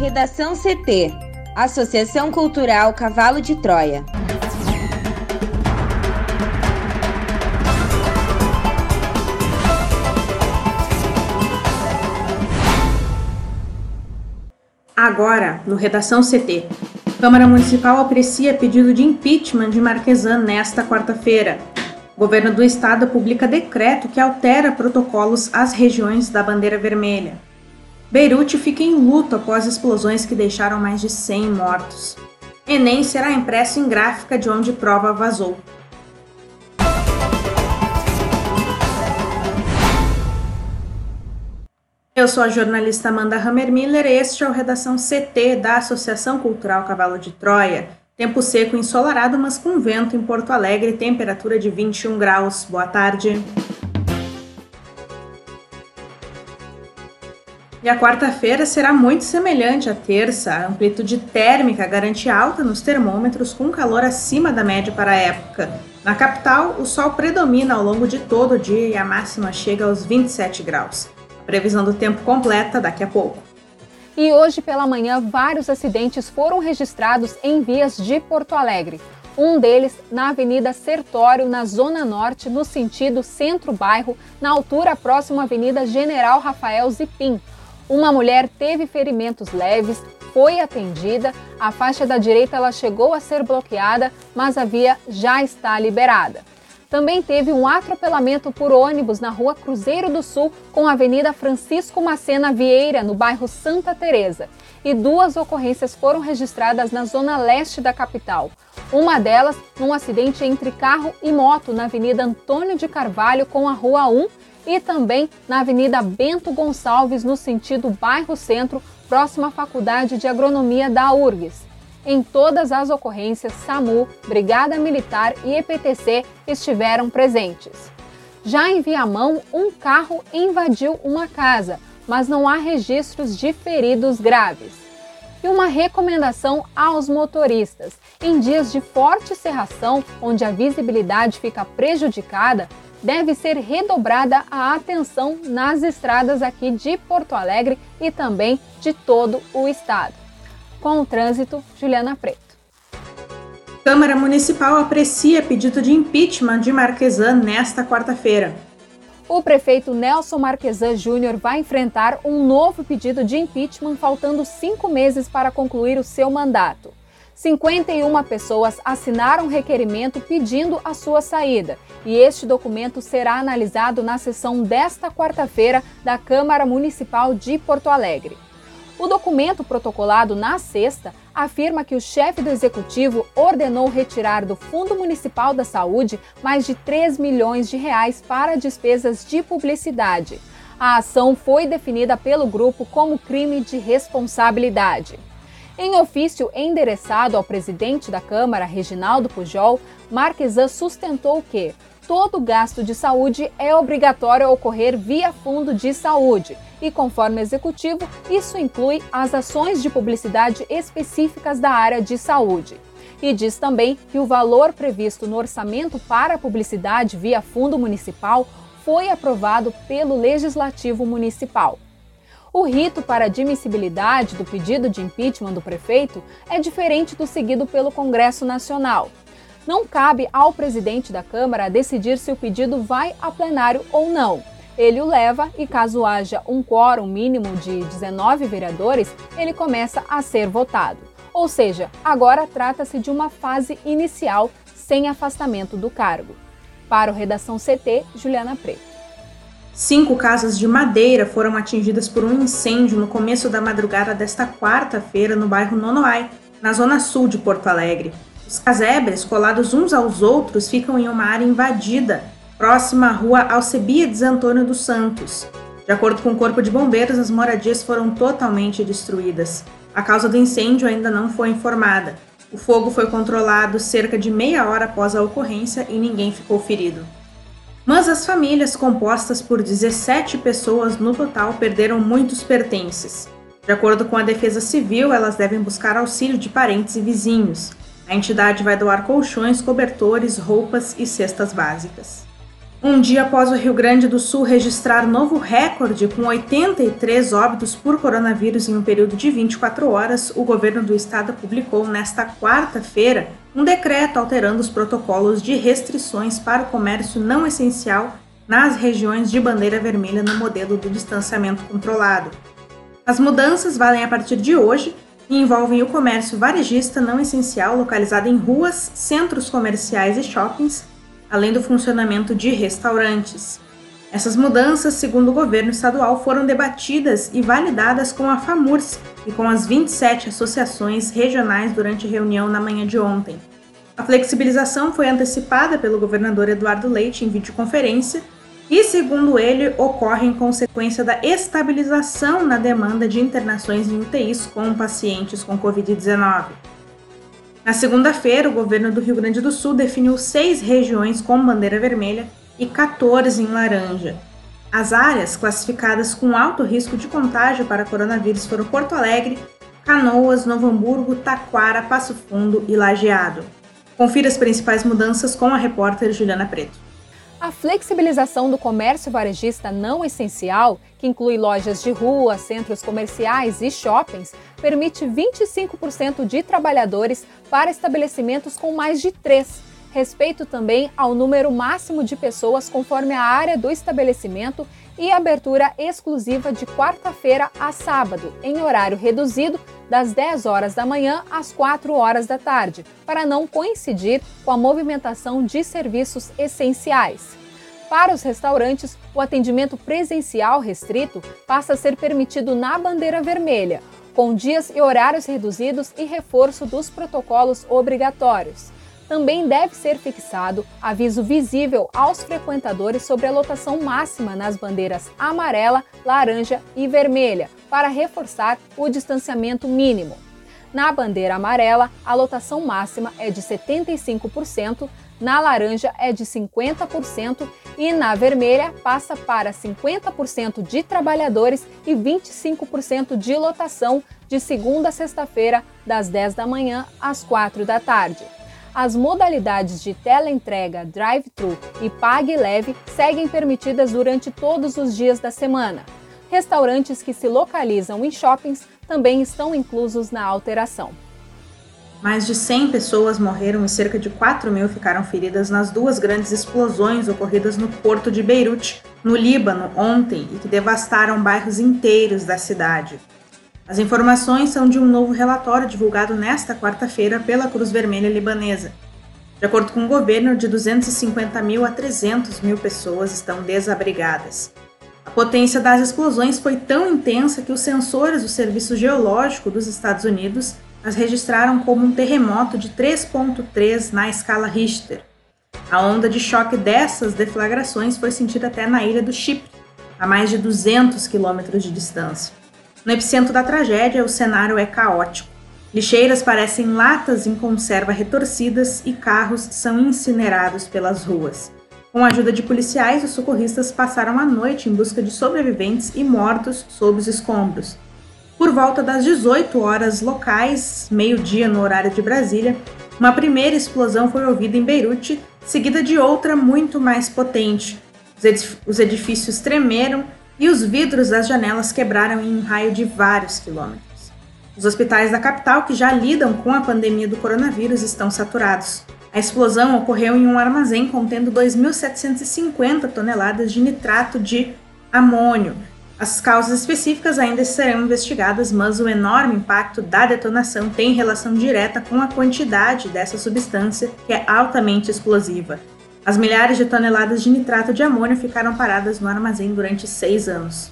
Redação CT Associação Cultural Cavalo de Troia. Agora, no Redação CT. Câmara Municipal aprecia pedido de impeachment de Marquesan nesta quarta-feira. Governo do estado publica decreto que altera protocolos às regiões da bandeira vermelha. Beirute fica em luto após explosões que deixaram mais de 100 mortos. Enem será impresso em gráfica de onde prova vazou. Eu sou a jornalista Amanda Hammermiller e este é o Redação CT da Associação Cultural Cavalo de Troia. Tempo seco ensolarado, mas com vento em Porto Alegre, temperatura de 21 graus. Boa tarde. E a quarta-feira será muito semelhante à terça. A amplitude térmica garante alta nos termômetros com calor acima da média para a época. Na capital, o sol predomina ao longo de todo o dia e a máxima chega aos 27 graus. Previsão do tempo completa daqui a pouco. E hoje pela manhã, vários acidentes foram registrados em vias de Porto Alegre. Um deles na Avenida Sertório, na Zona Norte, no sentido centro-bairro, na altura próxima à Avenida General Rafael Zipim. Uma mulher teve ferimentos leves, foi atendida, a faixa da direita ela chegou a ser bloqueada, mas a via já está liberada. Também teve um atropelamento por ônibus na rua Cruzeiro do Sul com a Avenida Francisco Macena Vieira, no bairro Santa Teresa. E duas ocorrências foram registradas na zona leste da capital. Uma delas num acidente entre carro e moto na Avenida Antônio de Carvalho com a Rua 1 e também na Avenida Bento Gonçalves, no sentido bairro Centro, próxima à Faculdade de Agronomia da URGS. Em todas as ocorrências, SAMU, Brigada Militar e EPTC estiveram presentes. Já em Viamão, um carro invadiu uma casa, mas não há registros de feridos graves. E uma recomendação aos motoristas: em dias de forte cerração, onde a visibilidade fica prejudicada, deve ser redobrada a atenção nas estradas aqui de Porto Alegre e também de todo o estado. Com o trânsito, Juliana Preto. Câmara Municipal aprecia pedido de impeachment de Marquesan nesta quarta-feira. O prefeito Nelson Marquesan Júnior vai enfrentar um novo pedido de impeachment faltando cinco meses para concluir o seu mandato. 51 pessoas assinaram requerimento pedindo a sua saída e este documento será analisado na sessão desta quarta-feira da Câmara Municipal de Porto Alegre. O documento protocolado na sexta afirma que o chefe do executivo ordenou retirar do Fundo Municipal da Saúde mais de 3 milhões de reais para despesas de publicidade. A ação foi definida pelo grupo como crime de responsabilidade. Em ofício endereçado ao presidente da Câmara, Reginaldo Pujol, Marquesan sustentou que todo gasto de saúde é obrigatório ocorrer via Fundo de Saúde e, conforme executivo, isso inclui as ações de publicidade específicas da área de saúde. E diz também que o valor previsto no orçamento para a publicidade via Fundo Municipal foi aprovado pelo Legislativo Municipal. O rito para admissibilidade do pedido de impeachment do prefeito é diferente do seguido pelo Congresso Nacional. Não cabe ao presidente da Câmara decidir se o pedido vai a plenário ou não. Ele o leva e, caso haja um quórum mínimo de 19 vereadores, ele começa a ser votado. Ou seja, agora trata-se de uma fase inicial sem afastamento do cargo. Para o Redação CT, Juliana Preto. Cinco casas de madeira foram atingidas por um incêndio no começo da madrugada desta quarta-feira no bairro Nonoai, na zona sul de Porto Alegre. Os casebres, colados uns aos outros, ficam em uma área invadida, próxima à rua Alcebiades Antônio dos Santos. De acordo com o Corpo de Bombeiros, as moradias foram totalmente destruídas. A causa do incêndio ainda não foi informada. O fogo foi controlado cerca de meia hora após a ocorrência e ninguém ficou ferido. Mas as famílias, compostas por 17 pessoas no total, perderam muitos pertences. De acordo com a Defesa Civil, elas devem buscar auxílio de parentes e vizinhos. A entidade vai doar colchões, cobertores, roupas e cestas básicas. Um dia após o Rio Grande do Sul registrar novo recorde com 83 óbitos por coronavírus em um período de 24 horas, o governo do estado publicou nesta quarta-feira um decreto alterando os protocolos de restrições para o comércio não essencial nas regiões de bandeira vermelha no modelo do distanciamento controlado. As mudanças valem a partir de hoje e envolvem o comércio varejista não essencial localizado em ruas, centros comerciais e shoppings além do funcionamento de restaurantes. Essas mudanças, segundo o governo estadual, foram debatidas e validadas com a FAMURS e com as 27 associações regionais durante reunião na manhã de ontem. A flexibilização foi antecipada pelo governador Eduardo Leite em videoconferência e, segundo ele, ocorre em consequência da estabilização na demanda de internações em UTIs com pacientes com Covid-19. Na segunda-feira, o governo do Rio Grande do Sul definiu seis regiões com bandeira vermelha e 14 em laranja. As áreas classificadas com alto risco de contágio para coronavírus foram Porto Alegre, Canoas, Novo Hamburgo, Taquara, Passo Fundo e Lajeado. Confira as principais mudanças com a repórter Juliana Preto. A flexibilização do comércio varejista não essencial, que inclui lojas de rua, centros comerciais e shoppings, permite 25% de trabalhadores para estabelecimentos com mais de três. Respeito também ao número máximo de pessoas conforme a área do estabelecimento e abertura exclusiva de quarta-feira a sábado, em horário reduzido, das 10 horas da manhã às 4 horas da tarde, para não coincidir com a movimentação de serviços essenciais. Para os restaurantes, o atendimento presencial restrito passa a ser permitido na bandeira vermelha, com dias e horários reduzidos e reforço dos protocolos obrigatórios. Também deve ser fixado aviso visível aos frequentadores sobre a lotação máxima nas bandeiras amarela, laranja e vermelha, para reforçar o distanciamento mínimo. Na bandeira amarela, a lotação máxima é de 75%, na laranja é de 50% e na vermelha passa para 50% de trabalhadores e 25% de lotação de segunda a sexta-feira, das 10 da manhã às 4 da tarde. As modalidades de teleentrega, drive-thru e pague leve seguem permitidas durante todos os dias da semana. Restaurantes que se localizam em shoppings também estão inclusos na alteração. Mais de 100 pessoas morreram e cerca de 4 mil ficaram feridas nas duas grandes explosões ocorridas no porto de Beirute, no Líbano, ontem e que devastaram bairros inteiros da cidade. As informações são de um novo relatório divulgado nesta quarta-feira pela Cruz Vermelha Libanesa. De acordo com o governo, de 250 mil a 300 mil pessoas estão desabrigadas. A potência das explosões foi tão intensa que os sensores do Serviço Geológico dos Estados Unidos as registraram como um terremoto de 3.3 na escala Richter. A onda de choque dessas deflagrações foi sentida até na ilha do Chipre, a mais de 200 quilômetros de distância. No epicentro da tragédia, o cenário é caótico. Lixeiras parecem latas em conserva retorcidas e carros são incinerados pelas ruas. Com a ajuda de policiais, os socorristas passaram a noite em busca de sobreviventes e mortos sob os escombros. Por volta das 18 horas locais, meio-dia no horário de Brasília, uma primeira explosão foi ouvida em Beirute, seguida de outra muito mais potente. Os edifícios tremeram e os vidros das janelas quebraram em um raio de vários quilômetros. Os hospitais da capital, que já lidam com a pandemia do coronavírus, estão saturados. A explosão ocorreu em um armazém contendo 2.750 toneladas de nitrato de amônio. As causas específicas ainda serão investigadas, mas o enorme impacto da detonação tem relação direta com a quantidade dessa substância, que é altamente explosiva. As milhares de toneladas de nitrato de amônio ficaram paradas no armazém durante seis anos.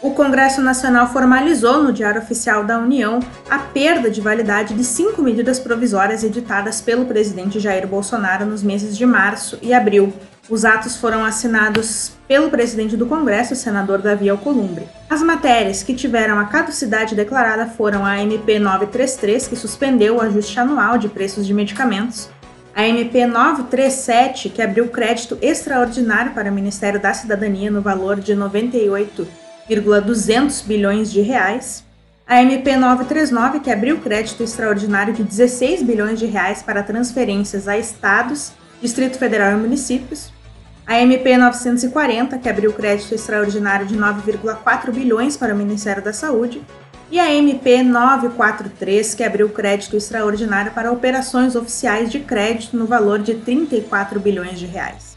O Congresso Nacional formalizou no Diário Oficial da União a perda de validade de cinco medidas provisórias editadas pelo presidente Jair Bolsonaro nos meses de março e abril. Os atos foram assinados pelo presidente do Congresso, senador Davi Alcolumbre. As matérias que tiveram a caducidade declarada foram a MP 933, que suspendeu o ajuste anual de preços de medicamentos, a MP 937, que abriu crédito extraordinário para o Ministério da Cidadania no valor de 98,200 bilhões de reais, a MP 939, que abriu crédito extraordinário de 16 bilhões de reais para transferências a estados, Distrito Federal e municípios, A MP 940, que abriu crédito extraordinário de 9,4 bilhões para o Ministério da Saúde, e a MP 943, que abriu crédito extraordinário para operações oficiais de crédito no valor de 34 bilhões de reais.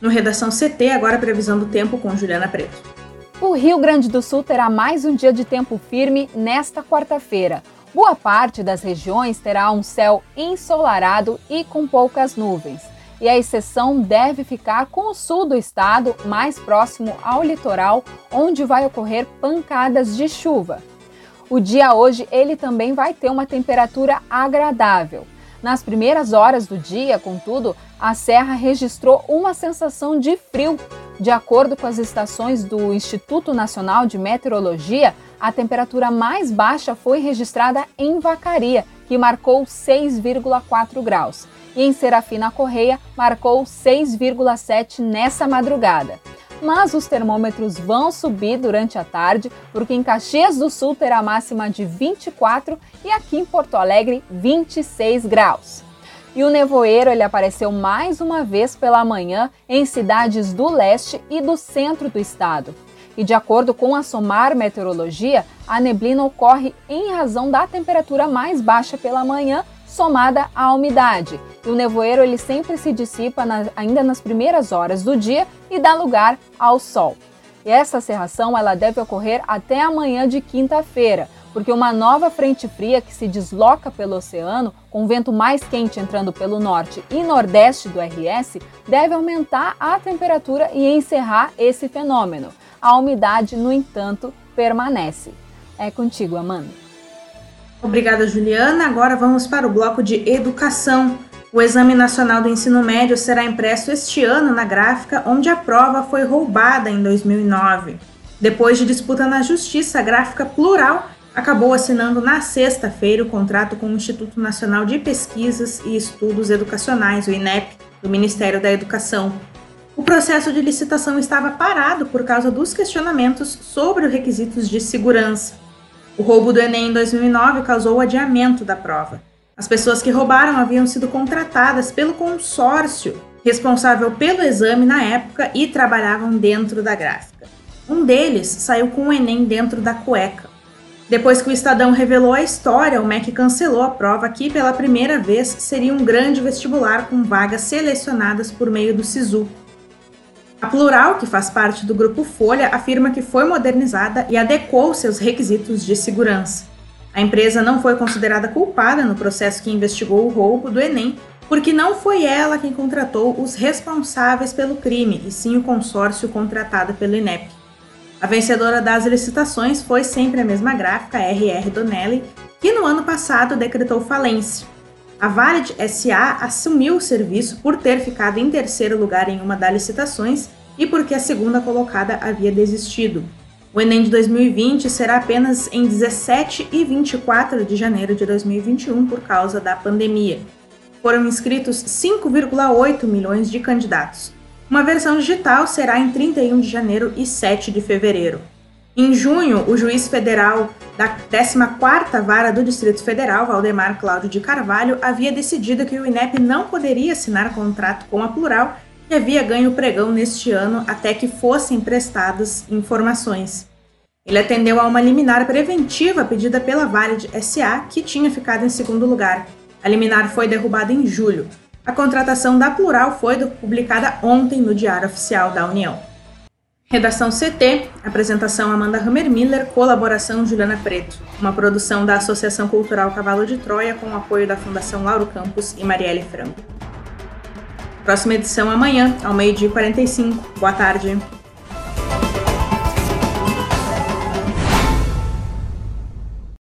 No Redação CT, agora a previsão do tempo com Juliana Preto. O Rio Grande do Sul terá mais um dia de tempo firme nesta quarta-feira. Boa parte das regiões terá um céu ensolarado e com poucas nuvens. E a exceção deve ficar com o sul do estado, mais próximo ao litoral, onde vai ocorrer pancadas de chuva. O dia hoje ele também vai ter uma temperatura agradável. Nas primeiras horas do dia, contudo, a serra registrou uma sensação de frio. De acordo com as estações do Instituto Nacional de Meteorologia, a temperatura mais baixa foi registrada em Vacaria, que marcou 6,4 graus, e em Serafina Correia marcou 6,7 nessa madrugada mas os termômetros vão subir durante a tarde, porque em Caxias do Sul terá máxima de 24 e aqui em Porto Alegre 26 graus. E o nevoeiro ele apareceu mais uma vez pela manhã em cidades do leste e do centro do estado. E de acordo com a SOMAR Meteorologia, a neblina ocorre em razão da temperatura mais baixa pela manhã somada à umidade. E o nevoeiro ele sempre se dissipa na, ainda nas primeiras horas do dia e dá lugar ao sol. E essa cerração ela deve ocorrer até amanhã de quinta-feira, porque uma nova frente fria que se desloca pelo oceano, com vento mais quente entrando pelo norte e nordeste do RS, deve aumentar a temperatura e encerrar esse fenômeno. A umidade, no entanto, permanece. É contigo, Amanda. Obrigada, Juliana. Agora vamos para o bloco de educação. O Exame Nacional do Ensino Médio será impresso este ano na gráfica onde a prova foi roubada em 2009. Depois de disputa na Justiça, a gráfica Plural acabou assinando na sexta-feira o contrato com o Instituto Nacional de Pesquisas e Estudos Educacionais, o INEP, do Ministério da Educação. O processo de licitação estava parado por causa dos questionamentos sobre os requisitos de segurança. O roubo do Enem em 2009 causou o adiamento da prova. As pessoas que roubaram haviam sido contratadas pelo consórcio responsável pelo exame na época e trabalhavam dentro da gráfica. Um deles saiu com o Enem dentro da cueca. Depois que o Estadão revelou a história, o MEC cancelou a prova que, pela primeira vez, seria um grande vestibular com vagas selecionadas por meio do SISU. A Plural, que faz parte do grupo Folha, afirma que foi modernizada e adequou seus requisitos de segurança. A empresa não foi considerada culpada no processo que investigou o roubo do Enem, porque não foi ela quem contratou os responsáveis pelo crime, e sim o consórcio contratado pelo INEP. A vencedora das licitações foi sempre a mesma gráfica, RR Donnelly, que no ano passado decretou falência. A Valid SA assumiu o serviço por ter ficado em terceiro lugar em uma das licitações e porque a segunda colocada havia desistido. O Enem de 2020 será apenas em 17 e 24 de janeiro de 2021 por causa da pandemia. Foram inscritos 5,8 milhões de candidatos. Uma versão digital será em 31 de janeiro e 7 de fevereiro. Em junho, o juiz federal da 14ª Vara do Distrito Federal, Valdemar Cláudio de Carvalho, havia decidido que o INEP não poderia assinar contrato com a Plural, que havia ganho pregão neste ano até que fossem prestadas informações. Ele atendeu a uma liminar preventiva pedida pela Valid SA, que tinha ficado em segundo lugar. A liminar foi derrubada em julho. A contratação da Plural foi publicada ontem no Diário Oficial da União. Redação CT, apresentação Amanda Hammermiller, colaboração Juliana Preto. Uma produção da Associação Cultural Cavalo de Troia com o apoio da Fundação Lauro Campos e Marielle Franco. Próxima edição amanhã, ao meio-dia e 45. Boa tarde.